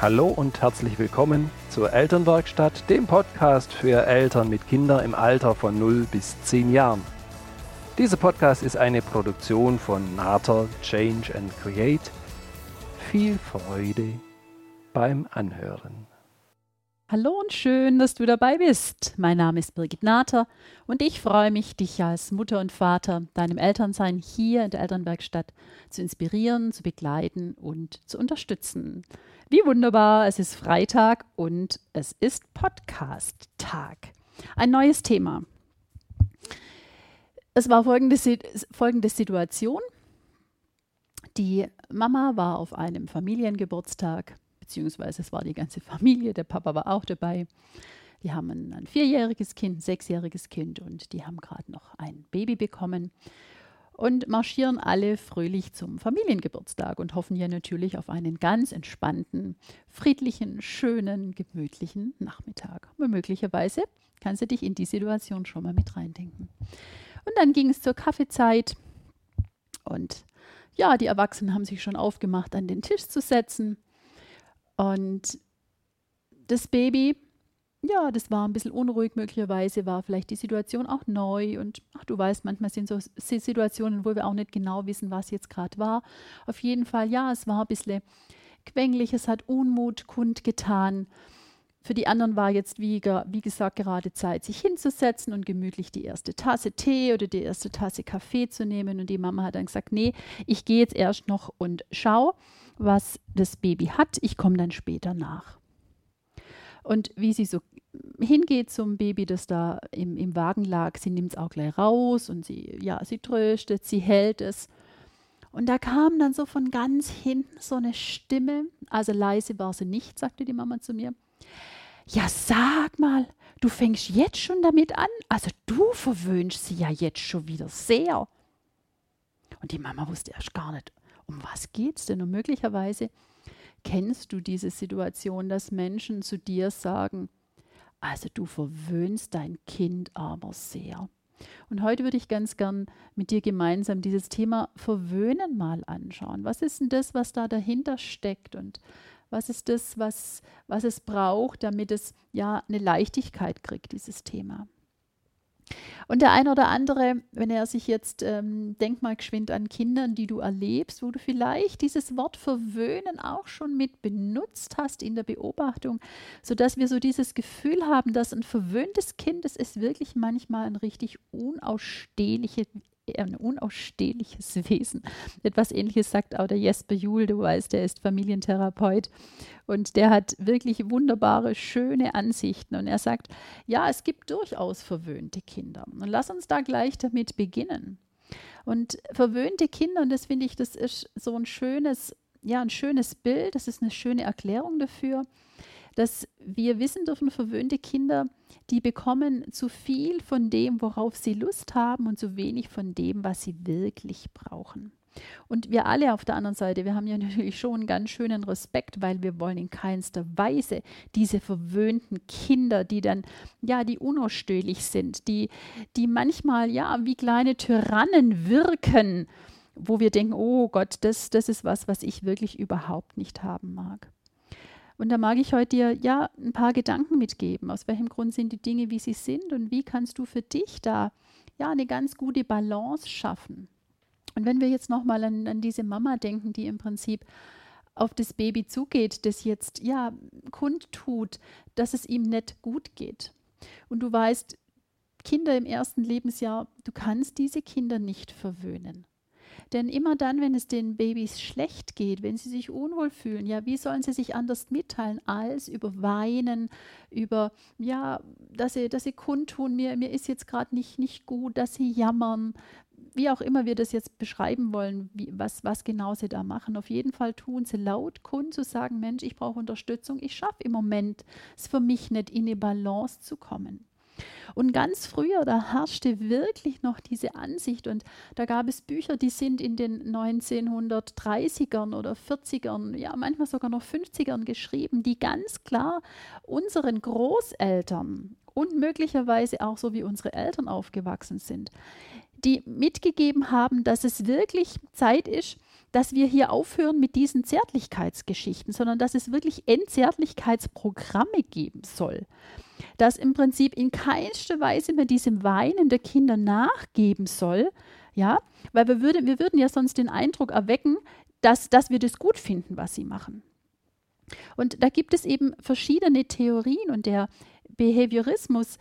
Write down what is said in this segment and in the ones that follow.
Hallo und herzlich willkommen zur Elternwerkstatt, dem Podcast für Eltern mit Kindern im Alter von 0 bis 10 Jahren. Dieser Podcast ist eine Produktion von Nater Change and Create. Viel Freude beim Anhören. Hallo und schön, dass du dabei bist. Mein Name ist Birgit Nater und ich freue mich, dich als Mutter und Vater deinem Elternsein hier in der Elternwerkstatt zu inspirieren, zu begleiten und zu unterstützen. Wie wunderbar, es ist Freitag und es ist Podcast-Tag. Ein neues Thema. Es war folgende, folgende Situation. Die Mama war auf einem Familiengeburtstag beziehungsweise es war die ganze Familie, der Papa war auch dabei. Die haben ein, vierjähriges Kind, ein sechsjähriges Kind und die haben gerade noch ein Baby bekommen und marschieren alle fröhlich zum Familiengeburtstag und hoffen ja natürlich auf einen ganz entspannten, friedlichen, schönen, gemütlichen Nachmittag. Und möglicherweise kannst du dich in die Situation schon mal mit reindenken. Und dann ging es zur Kaffeezeit und ja, die Erwachsenen haben sich schon aufgemacht, an den Tisch zu setzen. Und das Baby, ja, das war ein bisschen unruhig möglicherweise, war vielleicht die Situation auch neu und ach, du weißt, manchmal sind so Situationen, wo wir auch nicht genau wissen, was jetzt gerade war. Auf jeden Fall, ja, es war ein bisschen quengelig, es hat Unmut kundgetan. Für die anderen war jetzt, wie, wie, gesagt, gerade Zeit, sich hinzusetzen und gemütlich die erste Tasse Tee oder die erste Tasse Kaffee zu nehmen. Und die Mama hat dann gesagt, nee, ich gehe jetzt erst noch und schau was das Baby hat. Ich komme dann später nach. Und wie sie so hingeht zum Baby, das da im, im Wagen lag, sie nimmt es auch gleich raus und sie, ja, sie tröstet, sie hält es. Und da kam dann so von ganz hinten so eine Stimme, also leise war sie nicht, sagte die Mama zu mir. Ja, sag mal, du fängst jetzt schon damit an? Also du verwöhnst sie ja jetzt schon wieder sehr. Und die Mama wusste erst gar nicht, um was geht es denn? Und möglicherweise kennst du diese Situation, dass Menschen zu dir sagen, also du verwöhnst dein Kind aber sehr. Und heute würde ich ganz gern mit dir gemeinsam dieses Thema Verwöhnen mal anschauen. Was ist denn das, was da dahinter steckt und was ist das, was, was es braucht, damit es ja eine Leichtigkeit kriegt, dieses Thema? Und der eine oder andere, wenn er sich jetzt, ähm, denk mal geschwind an Kindern, die du erlebst, wo du vielleicht dieses Wort verwöhnen auch schon mit benutzt hast in der Beobachtung, sodass wir so dieses Gefühl haben, dass ein verwöhntes Kind, das ist wirklich manchmal ein richtig unausstehliches ein unausstehliches Wesen. Etwas ähnliches sagt auch der Jesper Juhl, du weißt, der ist Familientherapeut und der hat wirklich wunderbare, schöne Ansichten. Und er sagt, ja, es gibt durchaus verwöhnte Kinder. Und lass uns da gleich damit beginnen. Und verwöhnte Kinder, und das finde ich, das ist so ein schönes, ja, ein schönes Bild, das ist eine schöne Erklärung dafür dass wir wissen dürfen, verwöhnte Kinder, die bekommen zu viel von dem, worauf sie Lust haben und zu wenig von dem, was sie wirklich brauchen. Und wir alle auf der anderen Seite, wir haben ja natürlich schon einen ganz schönen Respekt, weil wir wollen in keinster Weise diese verwöhnten Kinder, die dann, ja, die unausstehlich sind, die, die manchmal, ja, wie kleine Tyrannen wirken, wo wir denken, oh Gott, das, das ist was, was ich wirklich überhaupt nicht haben mag. Und da mag ich heute dir ja ein paar Gedanken mitgeben. Aus welchem Grund sind die Dinge, wie sie sind und wie kannst du für dich da ja eine ganz gute Balance schaffen? Und wenn wir jetzt nochmal an, an diese Mama denken, die im Prinzip auf das Baby zugeht, das jetzt ja kundtut, dass es ihm nicht gut geht. Und du weißt, Kinder im ersten Lebensjahr, du kannst diese Kinder nicht verwöhnen. Denn immer dann, wenn es den Babys schlecht geht, wenn sie sich unwohl fühlen, ja, wie sollen sie sich anders mitteilen als über Weinen, über, ja, dass sie, dass sie kundtun, mir, mir ist jetzt gerade nicht, nicht gut, dass sie jammern, wie auch immer wir das jetzt beschreiben wollen, wie, was, was genau sie da machen. Auf jeden Fall tun sie laut kund zu sagen, Mensch, ich brauche Unterstützung, ich schaffe im Moment es für mich nicht in eine Balance zu kommen. Und ganz früher, da herrschte wirklich noch diese Ansicht und da gab es Bücher, die sind in den 1930ern oder 40ern, ja manchmal sogar noch 50ern geschrieben, die ganz klar unseren Großeltern und möglicherweise auch so wie unsere Eltern aufgewachsen sind, die mitgegeben haben, dass es wirklich Zeit ist, dass wir hier aufhören mit diesen Zärtlichkeitsgeschichten, sondern dass es wirklich Entzärtlichkeitsprogramme geben soll. Dass im Prinzip in keinster Weise mehr diesem Weinen der Kinder nachgeben soll, ja, weil wir, würde, wir würden ja sonst den Eindruck erwecken, dass, dass wir das gut finden, was sie machen. Und da gibt es eben verschiedene Theorien und der Behaviorismus,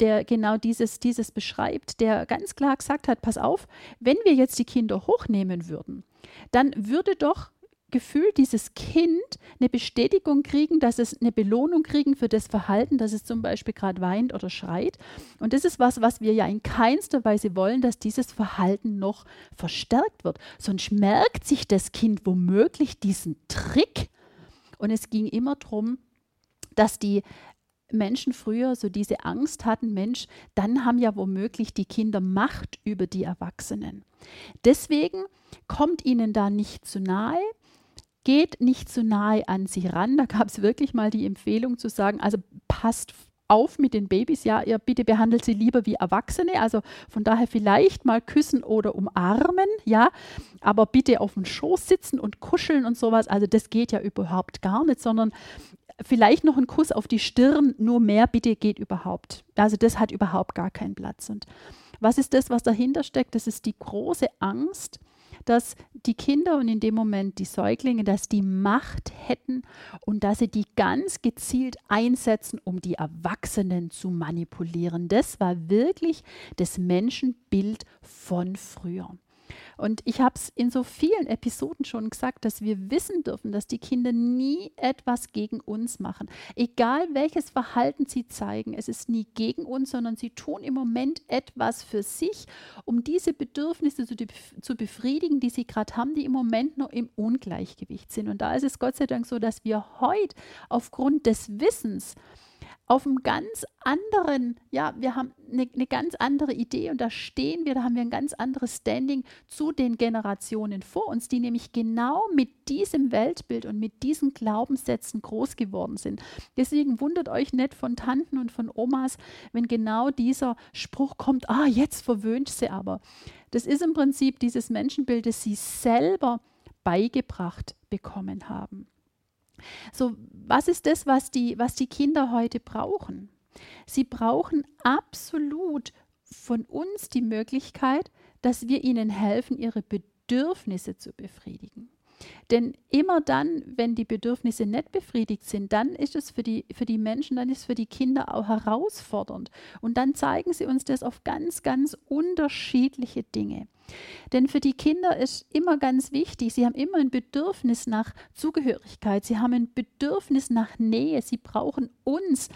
der genau dieses, dieses beschreibt, der ganz klar gesagt hat, pass auf, wenn wir jetzt die Kinder hochnehmen würden, dann würde doch gefühlt dieses Kind eine Bestätigung kriegen, dass es eine Belohnung kriegen für das Verhalten, dass es zum Beispiel gerade weint oder schreit. Und das ist was, was wir ja in keinster Weise wollen, dass dieses Verhalten noch verstärkt wird. Sonst merkt sich das Kind womöglich diesen Trick. Und es ging immer darum, dass die Menschen früher so diese Angst hatten, Mensch, dann haben ja womöglich die Kinder Macht über die Erwachsenen. Deswegen kommt ihnen da nicht zu nahe, geht nicht zu nahe an sie ran. Da gab es wirklich mal die Empfehlung zu sagen, also passt auf mit den Babys, ja, ihr bitte behandelt sie lieber wie Erwachsene, also von daher vielleicht mal küssen oder umarmen, ja, aber bitte auf dem Schoß sitzen und kuscheln und sowas, also das geht ja überhaupt gar nicht, sondern vielleicht noch ein Kuss auf die Stirn, nur mehr bitte geht überhaupt. Also das hat überhaupt gar keinen Platz. Und was ist das, was dahinter steckt? Das ist die große Angst, dass die Kinder und in dem Moment die Säuglinge, dass die Macht hätten und dass sie die ganz gezielt einsetzen, um die Erwachsenen zu manipulieren. Das war wirklich das Menschenbild von früher. Und ich habe es in so vielen Episoden schon gesagt, dass wir wissen dürfen, dass die Kinder nie etwas gegen uns machen. Egal welches Verhalten sie zeigen, es ist nie gegen uns, sondern sie tun im Moment etwas für sich, um diese Bedürfnisse zu, zu befriedigen, die sie gerade haben, die im Moment noch im Ungleichgewicht sind. Und da ist es Gott sei Dank so, dass wir heute aufgrund des Wissens, auf einem ganz anderen, ja, wir haben eine, eine, ganz andere Idee und da stehen wir, da haben wir ein ganz anderes Standing zu den Generationen vor uns, die nämlich genau mit diesem Weltbild und mit diesen Glaubenssätzen groß geworden sind. Deswegen wundert euch nicht von Tanten und von Omas, wenn genau dieser Spruch kommt, ah, jetzt verwöhnt sie aber. Das ist im Prinzip dieses Menschenbild, das sie selber beigebracht bekommen haben. So, was ist das, was die, was die Kinder heute brauchen? Sie brauchen absolut von uns die Möglichkeit, dass wir ihnen helfen, ihre Bedürfnisse zu befriedigen. Denn immer dann, wenn die Bedürfnisse nicht befriedigt sind, dann ist es für die, für die Menschen, dann ist es für die Kinder auch herausfordernd. Und dann zeigen sie uns das auf ganz, ganz unterschiedliche Dinge. Denn für die Kinder ist immer ganz wichtig, sie haben immer ein Bedürfnis nach Zugehörigkeit, sie haben ein Bedürfnis nach Nähe, sie brauchen uns.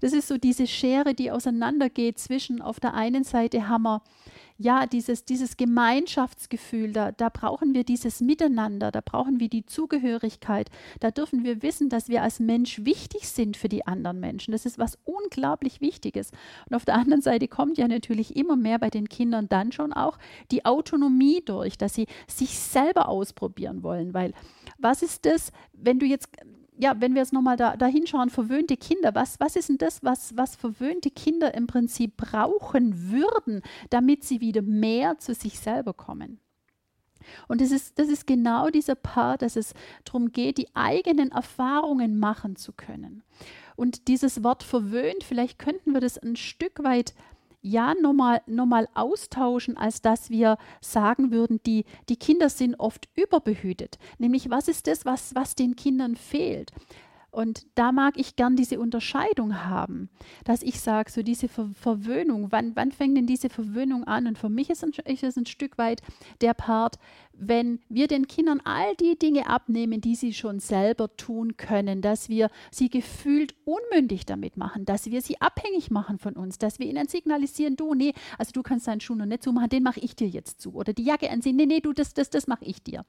Das ist so diese Schere, die auseinandergeht zwischen auf der einen Seite haben wir ja, dieses, dieses Gemeinschaftsgefühl, da, da brauchen wir dieses Miteinander, da brauchen wir die Zugehörigkeit, da dürfen wir wissen, dass wir als Mensch wichtig sind für die anderen Menschen. Das ist was unglaublich Wichtiges. Und auf der anderen Seite kommt ja natürlich immer mehr bei den Kindern dann schon auch die Autonomie durch, dass sie sich selber ausprobieren wollen, weil was ist das, wenn du jetzt ja, wenn wir jetzt nochmal da, da hinschauen, verwöhnte Kinder, was, was ist denn das, was, was verwöhnte Kinder im Prinzip brauchen würden, damit sie wieder mehr zu sich selber kommen? Und das ist, das ist genau dieser Part, dass es darum geht, die eigenen Erfahrungen machen zu können. Und dieses Wort verwöhnt, vielleicht könnten wir das ein Stück weit ja nochmal noch mal austauschen, als dass wir sagen würden, die, die Kinder sind oft überbehütet. Nämlich, was ist das, was, was den Kindern fehlt? Und da mag ich gern diese Unterscheidung haben, dass ich sage, so diese Ver Verwöhnung, wann, wann fängt denn diese Verwöhnung an? Und für mich ist, ein, ist es ein Stück weit der Part, wenn wir den Kindern all die Dinge abnehmen, die sie schon selber tun können, dass wir sie gefühlt unmündig damit machen, dass wir sie abhängig machen von uns, dass wir ihnen signalisieren, du, nee, also du kannst deinen Schuh noch nicht zumachen, den mache ich dir jetzt zu. Oder die Jacke anziehen, nee, nee, du, das, das, das mache ich dir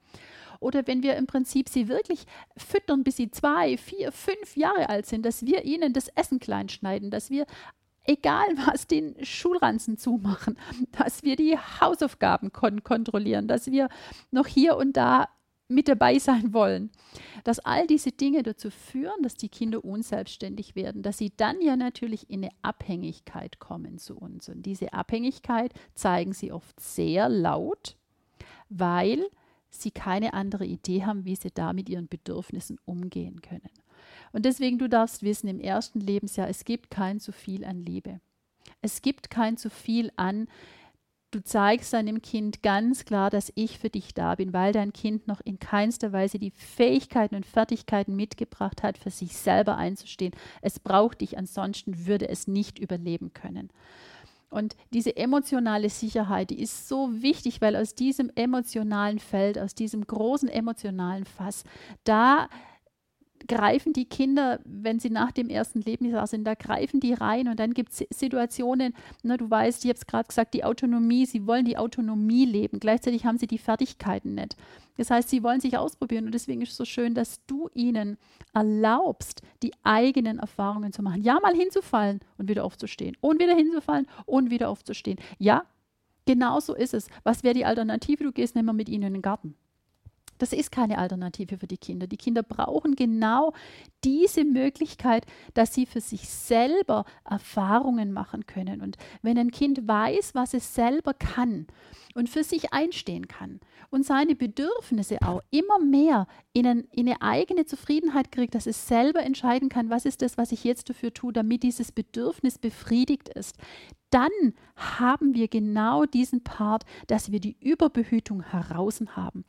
oder wenn wir im Prinzip sie wirklich füttern, bis sie zwei, vier, fünf Jahre alt sind, dass wir ihnen das Essen klein schneiden, dass wir egal was, den Schulranzen zumachen, dass wir die Hausaufgaben kon kontrollieren, dass wir noch hier und da mit dabei sein wollen. Dass all diese Dinge dazu führen, dass die Kinder unselbstständig werden, dass sie dann ja natürlich in eine Abhängigkeit kommen zu uns. Und diese Abhängigkeit zeigen sie oft sehr laut, weil sie keine andere Idee haben, wie sie da mit ihren Bedürfnissen umgehen können. Und deswegen, du darfst wissen, im ersten Lebensjahr, es gibt kein zu viel an Liebe. Es gibt kein zu viel an, du zeigst deinem Kind ganz klar, dass ich für dich da bin, weil dein Kind noch in keinster Weise die Fähigkeiten und Fertigkeiten mitgebracht hat, für sich selber einzustehen. Es braucht dich, ansonsten würde es nicht überleben können. Und diese emotionale Sicherheit, die ist so wichtig, weil aus diesem emotionalen Feld, aus diesem großen emotionalen Fass, da greifen die Kinder, wenn sie nach dem ersten Lebensjahr sind, da greifen die rein und dann gibt es Situationen, ne, du weißt, ich habe es gerade gesagt, die Autonomie, sie wollen die Autonomie leben, gleichzeitig haben sie die Fertigkeiten nicht. Das heißt, sie wollen sich ausprobieren und deswegen ist es so schön, dass du ihnen erlaubst, die eigenen Erfahrungen zu machen. Ja, mal hinzufallen und wieder aufzustehen und wieder hinzufallen und wieder aufzustehen. Ja, genau so ist es. Was wäre die Alternative? Du gehst nicht mehr mit ihnen in den Garten. Das ist keine Alternative für die Kinder. Die Kinder brauchen genau diese Möglichkeit, dass sie für sich selber Erfahrungen machen können. Und wenn ein Kind weiß, was es selber kann und für sich einstehen kann und seine Bedürfnisse auch immer mehr in, ein, in eine eigene Zufriedenheit kriegt, dass es selber entscheiden kann, was ist das, was ich jetzt dafür tue, damit dieses Bedürfnis befriedigt ist, dann haben wir genau diesen Part, dass wir die Überbehütung heraus haben.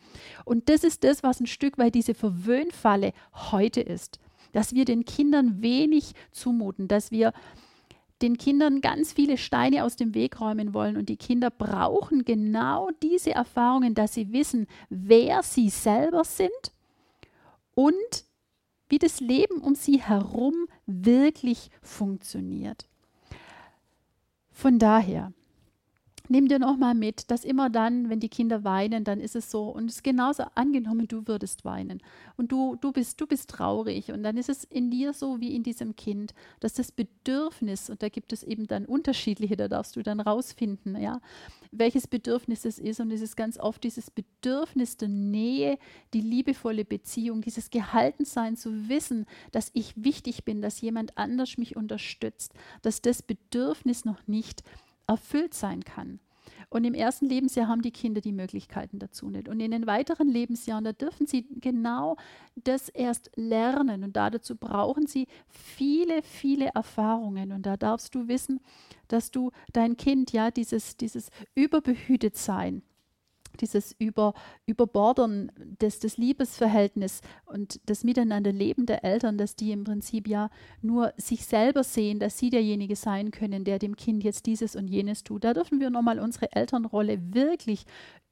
Und das ist das, was ein Stück weit diese Verwöhnfalle heute ist. Dass wir den Kindern wenig zumuten, dass wir den Kindern ganz viele Steine aus dem Weg räumen wollen. Und die Kinder brauchen genau diese Erfahrungen, dass sie wissen, wer sie selber sind und wie das Leben um sie herum wirklich funktioniert. Von daher, nimm dir nochmal mit, dass immer dann, wenn die Kinder weinen, dann ist es so, und es ist genauso angenommen, du würdest weinen. Und du, du, bist, du bist traurig. Und dann ist es in dir so wie in diesem Kind, dass das Bedürfnis, und da gibt es eben dann unterschiedliche, da darfst du dann rausfinden, ja, welches Bedürfnis es ist. Und es ist ganz oft dieses Bedürfnis der Nähe, die liebevolle Beziehung, dieses Gehaltensein zu wissen, dass ich wichtig bin, dass jemand anders mich unterstützt, dass das Bedürfnis noch nicht erfüllt sein kann. Und im ersten Lebensjahr haben die Kinder die Möglichkeiten dazu nicht. Und in den weiteren Lebensjahren, da dürfen sie genau das erst lernen. Und dazu brauchen sie viele, viele Erfahrungen. Und da darfst du wissen, dass du dein Kind, ja, dieses, dieses Überbehütetsein, dieses Über, Überbordern des, des Liebesverhältnisses und das Miteinanderleben der Eltern, dass die im Prinzip ja nur sich selber sehen, dass sie derjenige sein können, der dem Kind jetzt dieses und jenes tut. Da dürfen wir nochmal unsere Elternrolle wirklich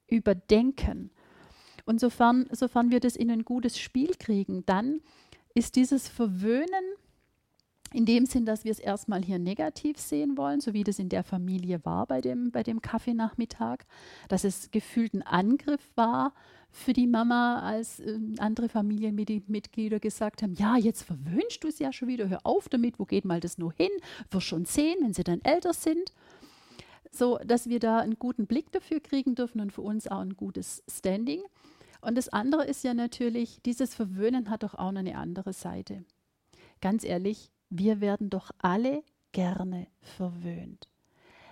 überdenken. Und sofern, sofern wir das in ein gutes Spiel kriegen, dann ist dieses Verwöhnen in dem Sinn, dass wir es erstmal hier negativ sehen wollen, so wie das in der Familie war bei dem, bei dem Kaffeenachmittag, dass es gefühlt ein Angriff war für die Mama, als äh, andere Familienmitglieder gesagt haben, ja, jetzt verwöhnst du es ja schon wieder, hör auf damit, wo geht mal das nur hin, wirst schon sehen, wenn sie dann älter sind. So, dass wir da einen guten Blick dafür kriegen dürfen und für uns auch ein gutes Standing. Und das andere ist ja natürlich, dieses Verwöhnen hat doch auch noch eine andere Seite. Ganz ehrlich, wir werden doch alle gerne verwöhnt.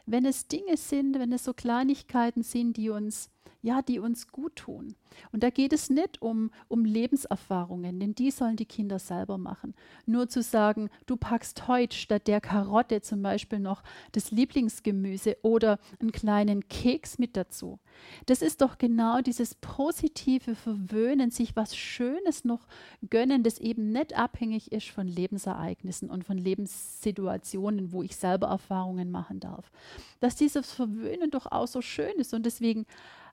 Wenn es Dinge sind, wenn es so Kleinigkeiten sind, die uns ja, die uns gut tun. Und da geht es nicht um, um Lebenserfahrungen, denn die sollen die Kinder selber machen. Nur zu sagen, du packst heute statt der Karotte zum Beispiel noch das Lieblingsgemüse oder einen kleinen Keks mit dazu. Das ist doch genau dieses positive Verwöhnen, sich was Schönes noch gönnen, das eben nicht abhängig ist von Lebensereignissen und von Lebenssituationen, wo ich selber Erfahrungen machen darf. Dass dieses Verwöhnen doch auch so schön ist und deswegen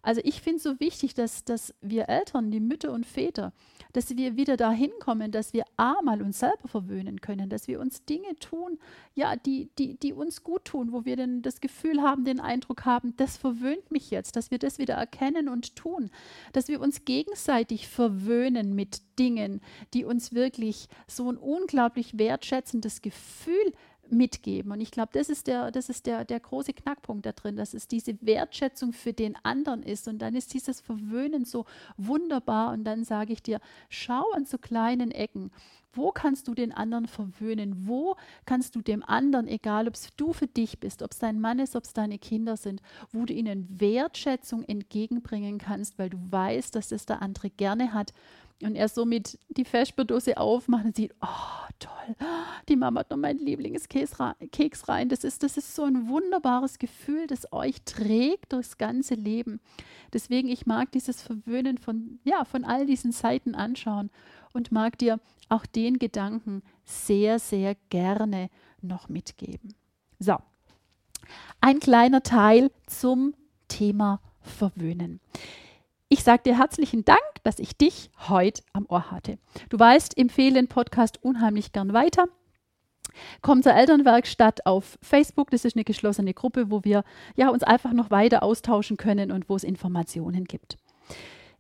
also ich finde es so wichtig, dass, dass wir Eltern, die Mütter und Väter, dass wir wieder dahin kommen, dass wir A mal uns selber verwöhnen können, dass wir uns Dinge tun, ja, die, die, die uns gut tun, wo wir denn das Gefühl haben, den Eindruck haben, das verwöhnt mich jetzt, dass wir das wieder erkennen und tun, dass wir uns gegenseitig verwöhnen mit Dingen, die uns wirklich so ein unglaublich wertschätzendes Gefühl mitgeben. Und ich glaube, das ist, der, das ist der, der große Knackpunkt da drin, dass es diese Wertschätzung für den anderen ist. Und dann ist dieses Verwöhnen so wunderbar. Und dann sage ich dir, schau an so kleinen Ecken Wo kannst du den anderen verwöhnen? Wo kannst du dem anderen, egal ob es du für dich bist, ob es dein Mann ist, ob es deine Kinder sind, wo du ihnen Wertschätzung entgegenbringen kannst, weil du weißt, dass es der andere gerne hat und er somit die Vesper-Dose aufmacht und sieht, oh, toll, die Mama hat noch meinen Lieblingskeks rein. Das ist, das ist so ein wunderbares Gefühl, das euch trägt durchs ganze Leben. Deswegen, ich mag dieses Verwöhnen von, ja, von all diesen Seiten anschauen und mag dir auch den Gedanken sehr, sehr gerne noch mitgeben. So, ein kleiner Teil zum Thema Verwöhnen. Ich sage dir herzlichen Dank, dass ich dich heute am Ohr hatte. Du weißt, empfehle den Podcast unheimlich gern weiter. Komm zur Elternwerkstatt auf Facebook. Das ist eine geschlossene Gruppe, wo wir ja, uns einfach noch weiter austauschen können und wo es Informationen gibt.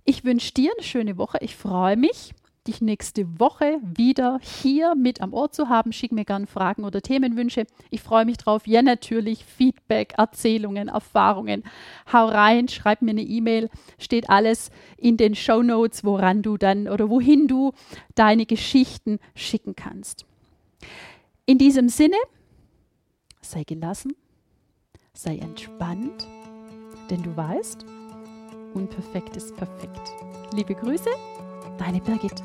Ich wünsche dir eine schöne Woche. Ich freue mich dich nächste Woche wieder hier mit am Ohr zu haben. Schick mir gerne Fragen oder Themenwünsche. Ich freue mich drauf. Ja, natürlich Feedback, Erzählungen, Erfahrungen. Hau rein, schreib mir eine E-Mail. Steht alles in den Show Notes, woran du dann oder wohin du deine Geschichten schicken kannst. In diesem Sinne, sei gelassen, sei entspannt, denn du weißt, unperfekt ist perfekt. Liebe Grüße, Deine Birgit.